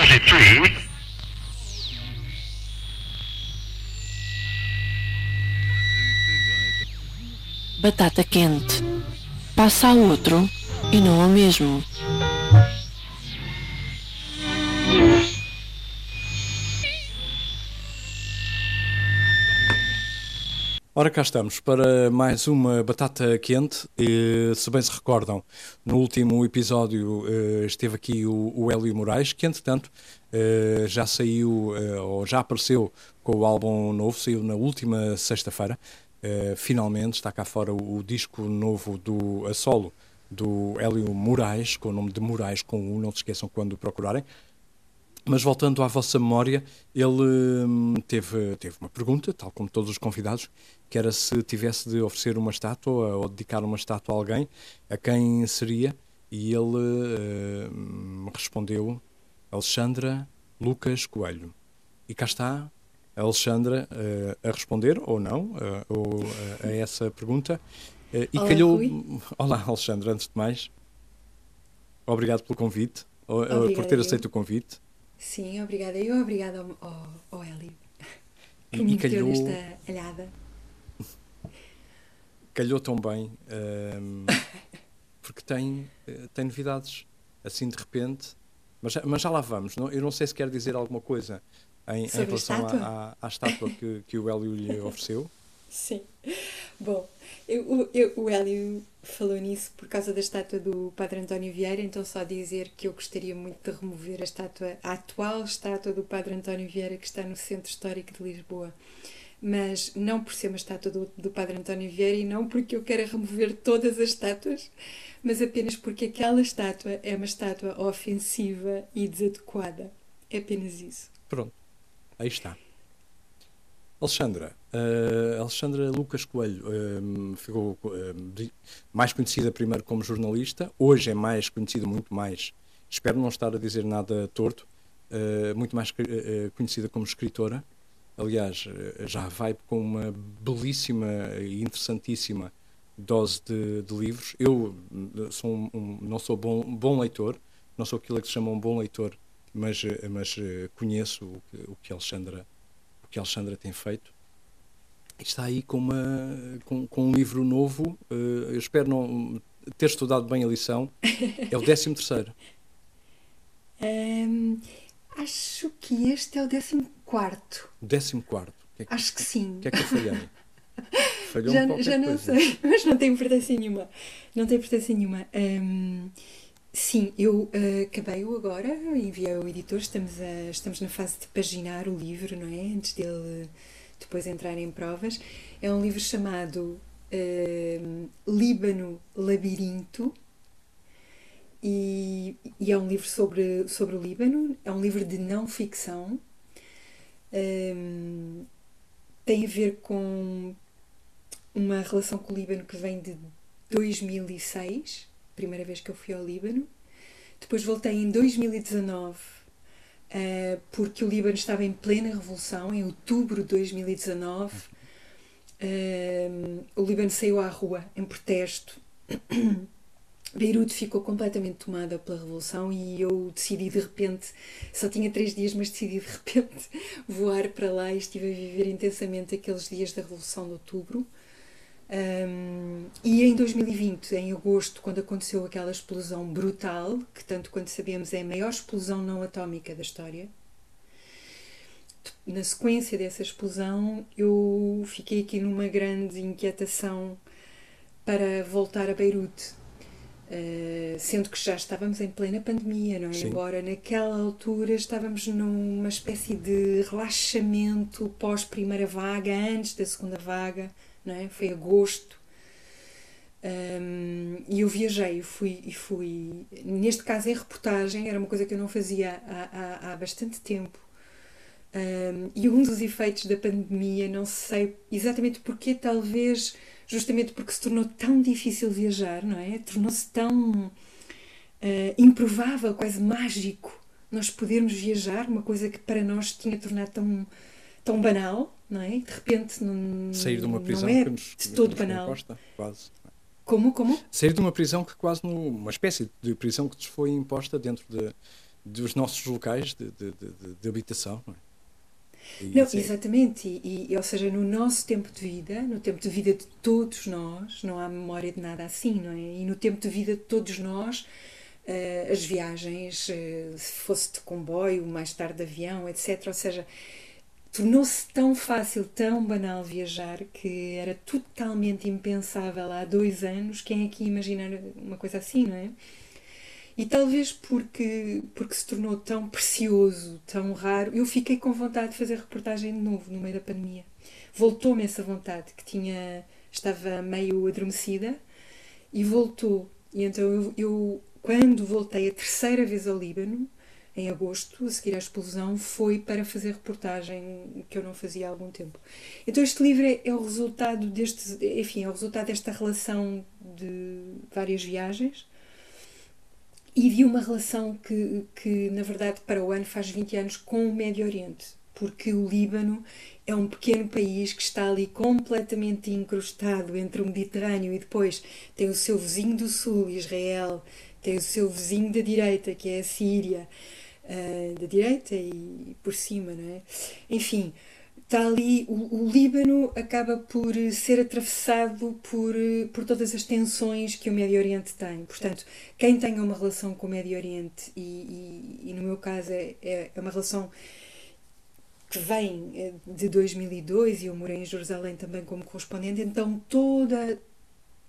33. Batata quente. Passa a outro e não ao mesmo. Ora, cá estamos para mais uma batata quente. E, se bem se recordam, no último episódio eh, esteve aqui o, o Hélio Moraes, que entretanto eh, já saiu, eh, ou já apareceu com o álbum novo, saiu na última sexta-feira. finalmente está cá fora o, o, disco novo do a solo do Hélio Moraes, com o nome de Moraes com U, não se esqueçam quando procurarem. Mas voltando à vossa memória, ele hum, teve, teve uma pergunta, tal como todos os convidados, que era se tivesse de oferecer uma estátua ou dedicar uma estátua a alguém, a quem seria? E ele uh, respondeu Alexandra Lucas Coelho. E cá está a Alexandra uh, a responder, ou não, uh, ou, a essa pergunta. e Olá, calhou. Rui. Olá, Alexandra, antes de mais. Obrigado pelo convite, ou por Obrigada, ter eu. aceito o convite. Sim, obrigada. Eu obrigada ao, ao, ao Hélio E- que e me calhou- nesta alhada. calhou tão bem, ehm, porque tem, eh, tem novidades assim de repente, mas, já- mas já lá vamos. Não, eu não sei se quer dizer alguma coisa em, em relação à- estátua? À, à estátua que, que o Hélio lhe ofereceu. Sim. Bom, eu, eu- o Hélio falou nisso por causa da estátua do Padre António Vieira, então só dizer que eu gostaria muito de remover a estátua, a atual estátua do Padre António Vieira que está no Centro Histórico de Lisboa. Mas não por ser uma estátua do, do Padre António Vieira e não porque eu queira remover todas as estátuas, mas apenas porque aquela estátua é uma estátua ofensiva e desadequada. É apenas isso. Pronto, aí está. Alexandra, eh, Alexandra Lucas Coelho ehm, ficou di- mais conhecida primeiro como jornalista, hoje é mais conhecida muito mais, espero não estar a dizer nada torto, muito mais conhecida como escritora. Aliás, já vai com uma belíssima e interessantíssima dose de, de livros. Eu sou um- um- não sou bom, bom leitor, não sou aquilo que se chama um bom leitor, mas, mas conheço o que, o que Alexandra o que Alexandra tem feito está aí com uma com, com um livro novo eh, eu espero não ter estudado bem a lição é o 13 terceiro Hum, acho que este é o 14 quarto. o 14 quarto que é que, Acho que sim. o que é que eu falhei falhou já já não coisa. sei, mas não tem importância nenhuma. Não tem importância nenhuma. Hum, sim, eu uh, acabei-o agora, enviei ao editor, estamos, a, estamos na fase de paginar o livro, não é? Antes dele depois entrar em provas. É um livro chamado hum, Líbano Labirinto. E, e é um livro sobre, sobre o Líbano, é um livro de não ficção. Hum, tem a ver com uma relação com o Líbano que vem de 2006, primeira vez que eu fui ao Líbano. Depois voltei em 2019, eh, porque o Líbano estava em plena revolução, em outubro de 2019. Eh, o Líbano saiu à rua em protesto. Beirute ficou completamente tomada pela revolução e eu decidi de repente, só tinha três dias, mas decidi de repente voar para lá e estive a viver intensamente aqueles dias da revolução de outubro. Um, e em 2020, em agosto, quando aconteceu aquela explosão brutal, que tanto quanto sabemos é a maior explosão não atómica da história, na sequência dessa explosão, eu fiquei aqui numa grande inquietação para voltar a Beirute. Uh, sendo que já estávamos em plena pandemia, não é? Sim. Embora naquela altura estávamos numa espécie de relaxamento pós-primeira vaga, antes da segunda vaga, não é? Foi agosto. Um, e eu viajei fui, e fui, neste caso em reportagem, era uma coisa que eu não fazia há, há, há bastante tempo. Um, e um dos efeitos da pandemia, não sei exatamente porquê, talvez justamente porque se tornou tão difícil viajar, não é? Tornou-se tão uh, improvável, quase mágico, nós podermos viajar, uma coisa que para nós tinha tornado tão, tão banal, não é? De repente não, sair de uma prisão é que nos, de todo nos banal. imposta, quase Como, como? sair de uma prisão que quase no, uma espécie de prisão que nos foi imposta dentro de, dos nossos locais de, de, de, de habitação. Não, é? não é exatamente. E, e, ou seja, no nosso tempo de vida, no tempo de vida de todos nós, não há memória de nada assim, não é? E no tempo de vida de todos nós, uh, as viagens, uh, se fosse de comboio, mais tarde de avião, etc. Ou seja, tornou-se tão fácil, tão banal viajar que era totalmente impensável há dois anos. Quem é que imaginar uma coisa assim, não é? E talvez porque, porque se tornou tão precioso, tão raro, eu fiquei com vontade de fazer reportagem de novo no meio da pandemia. Voltou-me essa vontade, que tinha estava meio adormecida, e voltou. E então eu, eu, quando voltei a terceira vez ao Líbano, em agosto, a seguir à explosão, foi para fazer reportagem que eu não fazia há algum tempo. Então este livro é, é o resultado deste, enfim, é o resultado desta relação de várias viagens e de uma relação que, que, na verdade, para o ano faz 20 anos com o Médio Oriente, porque o Líbano é um pequeno país que está ali completamente incrustado entre o Mediterrâneo e depois tem o seu vizinho do sul, Israel, tem o seu vizinho da direita, que é a Síria, uh, da direita e por cima, não é? Enfim, está ali, o, o, Líbano acaba por ser atravessado por, por todas as tensões que o Médio Oriente tem. Portanto, quem tenha uma relação com o Médio Oriente, e, e, e no meu caso é, é, é uma relação que vem eh, de 2002 e eu morei em Jerusalém também como correspondente, então toda,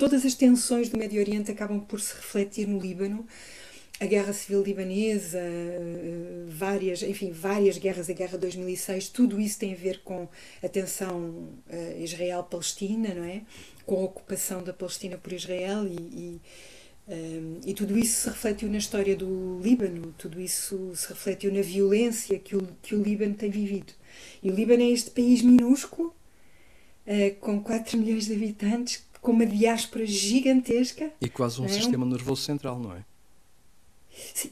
todas as tensões do Médio Oriente acabam por se refletir no Líbano a Guerra Civil Libanesa, eh, várias, enfim, várias guerras, a Guerra de 2006, tudo isso tem a ver com a tensão uh, Israel-Palestina, não é? Com a ocupação da Palestina por Israel e, e, um, eh, e, tudo isso se refletiu na história do Líbano, tudo isso se refletiu na violência que o, que o Líbano tem vivido. E o Líbano é este país minúsculo, uh, com 4 milhões de habitantes, com uma diáspora gigantesca. E quase um é? sistema nervoso central, não é?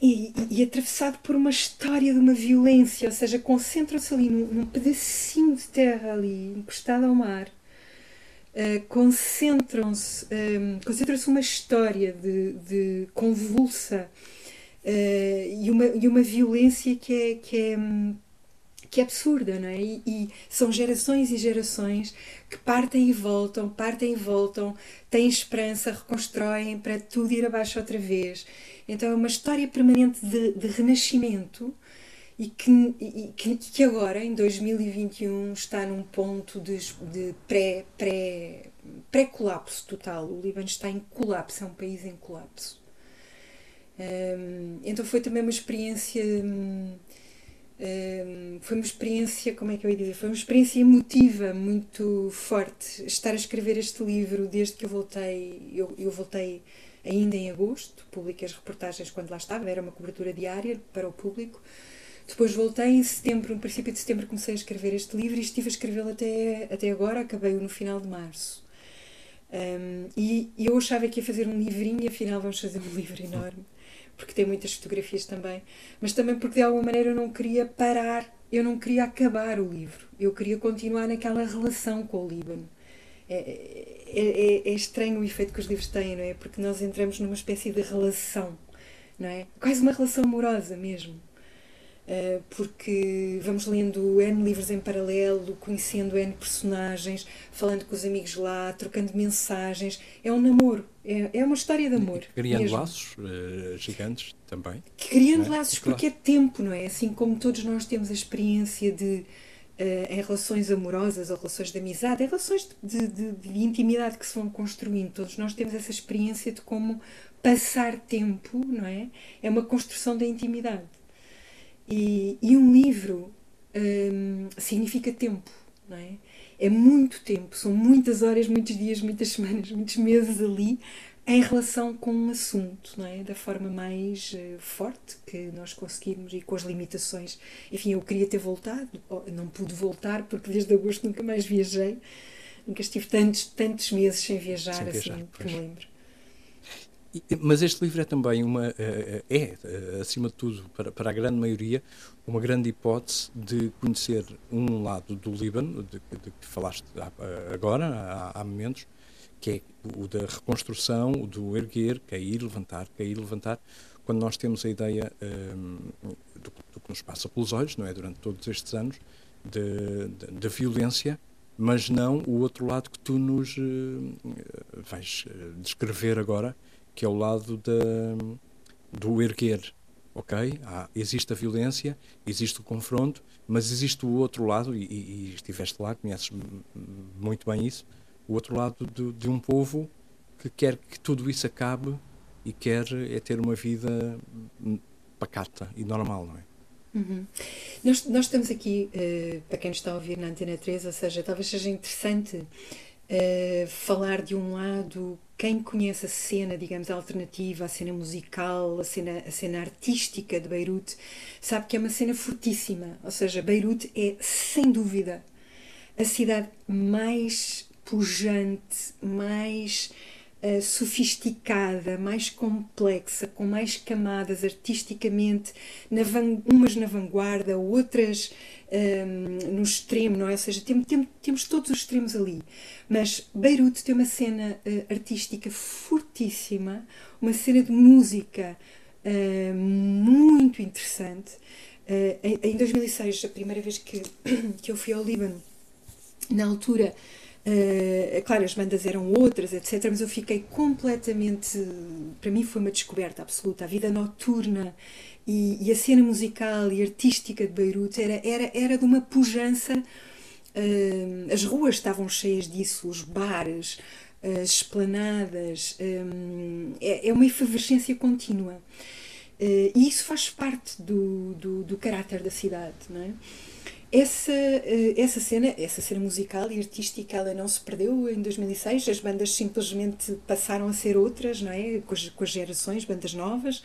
E, e, atravessado por uma história de uma violência, ou seja, concentram-se ali num, num, pedacinho de terra ali, encostado ao mar, uh, concentram-se, um, ehm, concentra-se uma história de, de convulsa uh, e, uma, e uma violência que é, que é, que é absurda, não é? E, e, são gerações e gerações que partem e voltam, partem e voltam, têm esperança, reconstroem para tudo ir abaixo outra vez. Então é uma história permanente de, de renascimento e que, e que, que, agora, em 2021, está num ponto de, de pré, pré, pré-colapso total. O Líbano está em colapso, é um país em colapso. Um, então foi também uma experiência. Foi uma experiência, como é que eu ia dizer? Foi uma experiência emotiva muito forte. Estar a escrever este livro desde que eu voltei. Eu, eu voltei ainda em agosto, publiquei as reportagens quando lá estava, era uma cobertura diária para o público. Depois voltei em setembro, no princípio de setembro comecei a escrever este livro e estive a escrevê-lo até, até agora, acabei-o no final de março. Um, e, e eu achava que ia fazer um livrinho e afinal vamos fazer um livro enorme, porque tem muitas fotografias também, mas também porque de alguma maneira eu não queria parar, eu não queria acabar o livro, eu queria continuar naquela relação com o Líbano. É, é, é, é, estranho o efeito que os livros têm, não é? Porque nós entramos numa espécie de relação, não é? Quase uma relação amorosa mesmo. Uh, porque vamos lendo N livros em paralelo, conhecendo N personagens, falando com os amigos lá, trocando mensagens. É um namoro, é, é uma história de amor. Criando mesmo. laços uh, gigantes também. Criando é? laços, porque é tempo, não é? Assim como todos nós temos a experiência de Uh, em relações amorosas ou relações de amizade, em relações de, de, de, intimidade que se vão construindo. Todos nós temos essa experiência de como passar tempo, não é? É uma construção da intimidade. E, e um livro um, significa tempo, não é? É muito tempo, são muitas horas, muitos dias, muitas semanas, muitos meses ali em relação com um assunto, não é? Da forma mais uh, forte que nós conseguimos e com as limitações. Enfim, eu queria ter voltado, não pude voltar porque desde agosto nunca mais viajei. Nunca estive tantos, tantos meses sem viajar, sem viajar assim, pois. que me lembro. Mas este livro é também uma, eh, é, eh, acima de tudo, para, para a grande maioria, uma grande hipótese de conhecer um lado do Líbano, de, de que falaste agora, há, há momentos, que é o da reconstrução, o do erguer, cair, levantar, cair, levantar, quando nós temos a ideia um, do, do, que nos passa pelos olhos, não é? Durante todos estes anos, da violência, mas não o outro lado que tu nos uh, vais descrever agora, que é o lado da, do erguer. Ok? Há, existe a violência, existe o confronto, mas existe o outro lado, e, e, estiveste lá, conheces muito bem isso, o outro lado de, de um povo que quer que tudo isso acabe e quer é ter uma vida pacata e normal, não é? Uhum. Nós, nós, estamos aqui, uh, para quem nos está a ouvir na Antena 3, ou seja, talvez seja interessante uh, falar de um lado, quem conhece a cena, digamos, alternativa, a cena musical, a cena, a cena artística de Beirute, sabe que é uma cena fortíssima. Ou seja, Beirute é, sem dúvida, a cidade mais pujante, mais uh, sofisticada, mais complexa, com mais camadas artisticamente, na van, umas na vanguarda, outras um, ehm, no extremo, não é? Ou seja, tem, tem, temos todos os extremos ali. Mas Beirute tem uma cena uh, artística fortíssima, uma cena de música uh, muito interessante. Em, em 2006, a primeira vez que, que eu fui ao Líbano, na altura Uh, claro, as bandas eram outras, etc. Mas eu fiquei completamente. Para mim foi uma descoberta absoluta. A vida noturna e, e a cena musical e artística de Beirute era, era, era de uma pujança. Uh, as ruas estavam cheias disso, os bares, as esplanadas. Um, é, é, uma efervescência contínua. E isso faz parte do, do, do caráter da cidade, não é? Essa, eh, essa cena, essa cena musical e artística, ela não se perdeu em 2006. As bandas simplesmente passaram a ser outras, não é? Com as, com as gerações, bandas novas.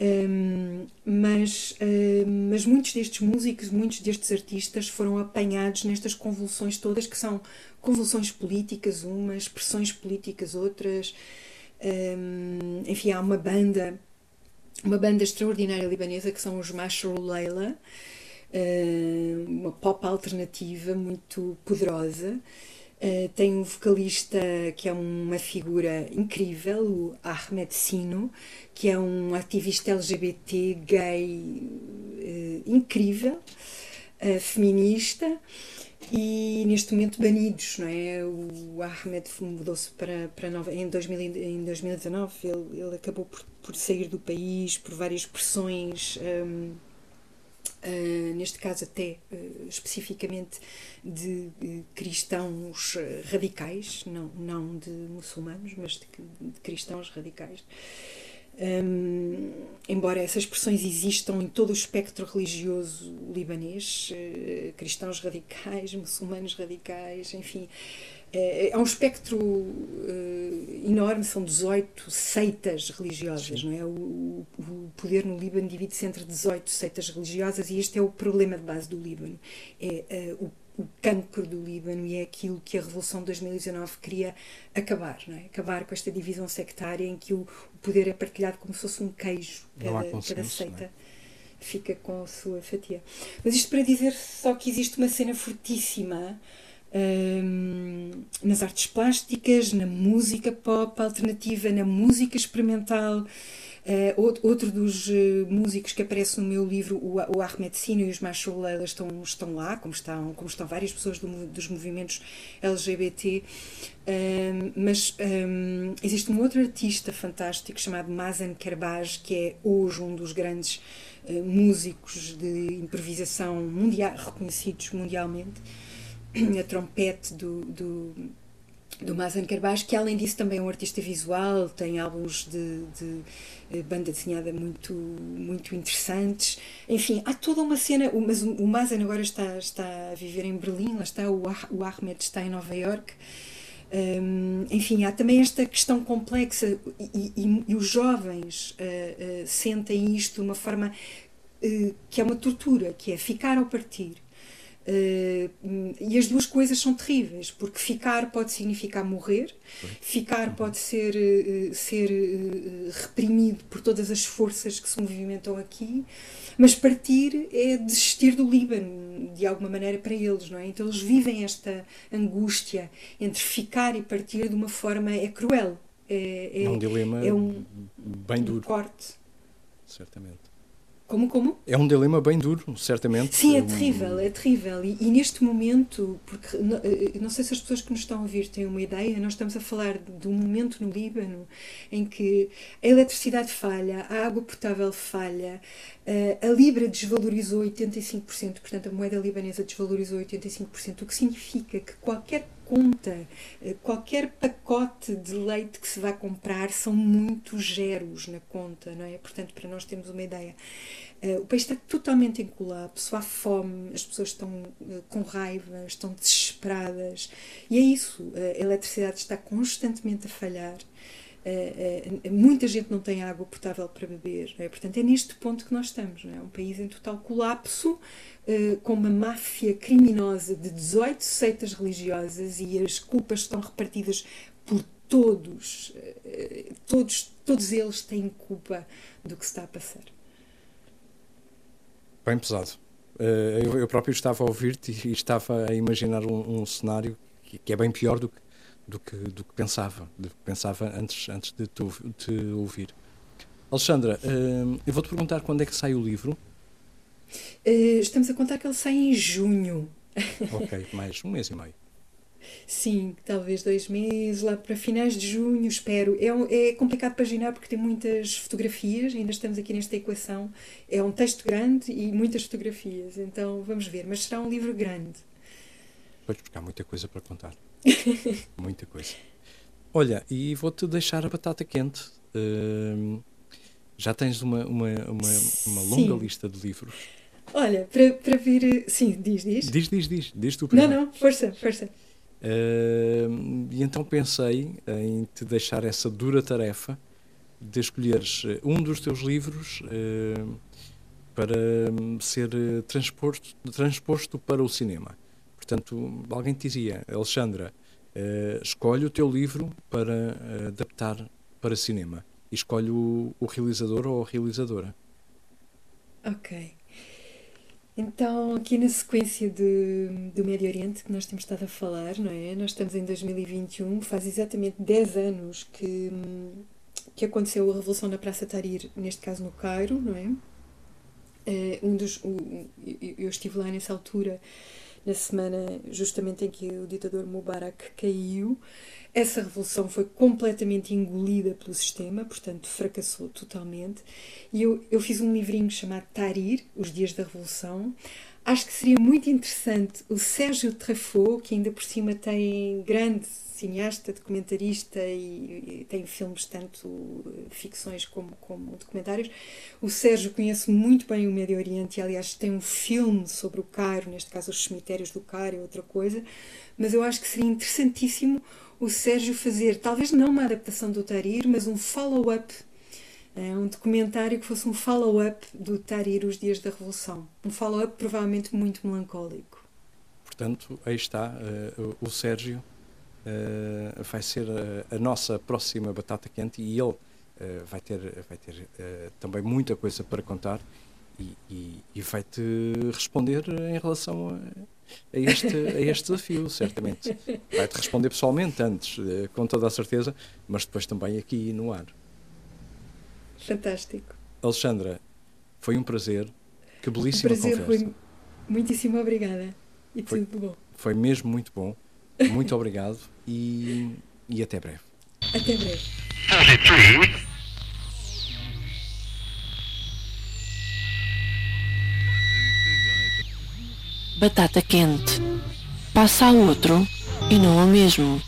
Um, mas, um, mas muitos destes músicos, muitos destes artistas foram apanhados nestas convulsões todas, que são convulsões políticas, umas, pressões políticas, outras. Um, enfim, há uma banda, uma banda extraordinária libanesa que são os Mashroul Leila uma pop alternativa muito poderosa. Uh, tem um vocalista que é uma figura incrível, o Ahmed Sino, que é um ativista LGBT gay uh, incrível, feminista e neste momento banidos, não é? O Ahmed mudou-se para, para nova, em, 2000, em 2019, ele, ele acabou por, por sair do país por várias pressões. Um, Uh, neste caso até uh, especificamente de, de cristãos radicais, não, não de muçulmanos, mas de, de cristãos radicais. Um, embora essas expressões existam em todo o espectro religioso libanês, uh, cristãos radicais, muçulmanos radicais, enfim, é, é um espectro uh, enorme, são 18 seitas religiosas, Sim. não é? O, o, poder no Líbano divide-se entre 18 seitas religiosas e este é o problema de base do Líbano. É uh, o, o cancro do Líbano e é aquilo que a Revolução de 2019 queria acabar, não é? Acabar com esta divisão sectária em que o, o poder é partilhado como se fosse um queijo, cada, cada seita. É? Fica com a sua fatia. Mas isto para dizer só que existe uma cena fortíssima nas artes plásticas, na música pop alternativa, na música experimental. Uh, outro dos uh, músicos que aparece no meu livro, o, o Ahmed Sino e os Machou Leila, estão, estão lá, como estão, como estão várias pessoas do, dos movimentos LGBT. Um, mas um, existe um outro artista fantástico chamado Mazen Kerbaj, que é hoje um dos grandes uh, músicos de improvisação mundial, reconhecidos mundialmente a trompete do, do, do Mazen Kerbaj, que além disso também é um artista visual, tem álbuns de, de eh, banda desenhada muito, muito interessantes. Enfim, há toda uma cena, mas o Mazen agora está, está a viver em Berlim, lá está, o, o Ahmed está em Nova York. Um, enfim, há também esta questão complexa e, e, e os jovens uh, uh, sentem isto de uma forma uh, que é uma tortura, que é ficar ao partir. Uh, e as duas coisas são terríveis, porque ficar pode significar morrer, ficar pode ser, uh, ser uh, reprimido por todas as forças que se movimentam aqui, mas partir é desistir do Líbano, de alguma maneira, para eles, não é? Então eles vivem esta angústia entre ficar e partir de uma forma. é cruel. É, é, é um dilema é um, bem duro. Um corte certamente. Como, como? É um dilema bem duro, certamente. Sim, é terrível, é terrível. E, e, neste momento, porque não, eh, não sei se as pessoas que nos estão a ouvir têm uma ideia, nós estamos a falar de um momento no Líbano em que a eletricidade falha, a água potável falha, eh, a Libra desvalorizou 85%, portanto a moeda libanesa desvalorizou 85%, o que significa que qualquer conta, eh, qualquer pacote de leite que se vá comprar são muitos zeros na conta, não é? Portanto, para nós termos uma ideia. Uh, o país está totalmente em colapso, há fome, as pessoas estão uh, com raiva, estão desesperadas. E é isso, a eletricidade está constantemente a falhar. Uh, muita gente não tem água potável para beber. É? Portanto, é neste ponto que nós estamos. É? Um país em total colapso, com uma máfia criminosa de 18 seitas religiosas e as culpas estão repartidas por todos. todos, todos eles têm culpa do que se está a passar bem pesado. Uh, eu, próprio estava a ouvir-te e estava a imaginar um, um cenário que, é bem pior do que, do que, do que pensava, do que pensava antes, antes de te, te ouvir. Alexandra, uh, eu vou-te perguntar quando é que sai o livro. Uh, estamos a contar que ele sai em junho. Ok, mais um mês e meio. Sim, talvez dois meses, lá para finais de junho, espero. É, é complicado paginar porque tem muitas fotografias, ainda estamos aqui nesta equação. É um texto grande e muitas fotografias, então vamos ver. Mas será um livro grande. Pois, porque há muita coisa para contar. muita coisa. Olha, e vou-te deixar a batata quente. Uh, já tens uma, uma, uma, uma longa lista de livros. Olha, para, para vir. Sim, diz, diz. Diz, diz, diz. Diz tu primeiro. Não, não, força, força. Uh, e então pensei em te deixar essa dura tarefa de escolheres eh, um dos teus livros uh, para ser transposto, transposto para o cinema. Portanto, alguém te dizia, Alexandra, uh, escolhe o teu livro para adaptar para cinema. E escolhe o, o realizador ou a realizadora. Ok. Então, aqui na sequência de, do Médio Oriente que nós temos estado a falar, não é? Nós estamos em 2021, faz exatamente 10 anos que, que aconteceu a Revolução na Praça Tahrir, neste caso no Cairo, não é? Uh, um dos, eu estive lá nessa altura, na semana justamente em que o ditador Mubarak caiu. Essa revolução foi completamente engolida pelo sistema, portanto fracassou totalmente. E eu, eu fiz um livrinho chamado Tahrir, Os Dias da Revolução. Acho que seria muito interessante o Sérgio Treffaut, que ainda por cima tem grande cineasta, documentarista e, e, tem filmes tanto ficções como, como documentários. O Sérgio conhece muito bem o Médio Oriente e, aliás, tem um filme sobre o Cairo, neste caso os cemitérios do Cairo outra coisa, mas eu acho que seria interessantíssimo o Sérgio fazer, talvez não uma adaptação do Tahrir, mas um follow-up, é, um documentário que fosse um follow-up do Tahrir, Os Dias da Revolução. Um follow-up provavelmente muito melancólico. Portanto, aí está uh, o Sérgio. Uh, vai ser a, a, nossa próxima batata quente e ele uh, vai ter, vai ter também muita coisa para contar e, e, e vai-te responder em relação a a este, a este desafio, certamente. Vai-te responder pessoalmente antes, eh, com toda a certeza, mas depois também aqui no ar. Fantástico. Alexandra, foi um prazer. Que belíssima um prazer, conversa. Foi muitíssimo obrigada. E foi, tudo bom. Foi mesmo muito bom. Muito obrigado e, e até breve. Até breve. batata quente. Passa a outro e não ao mesmo.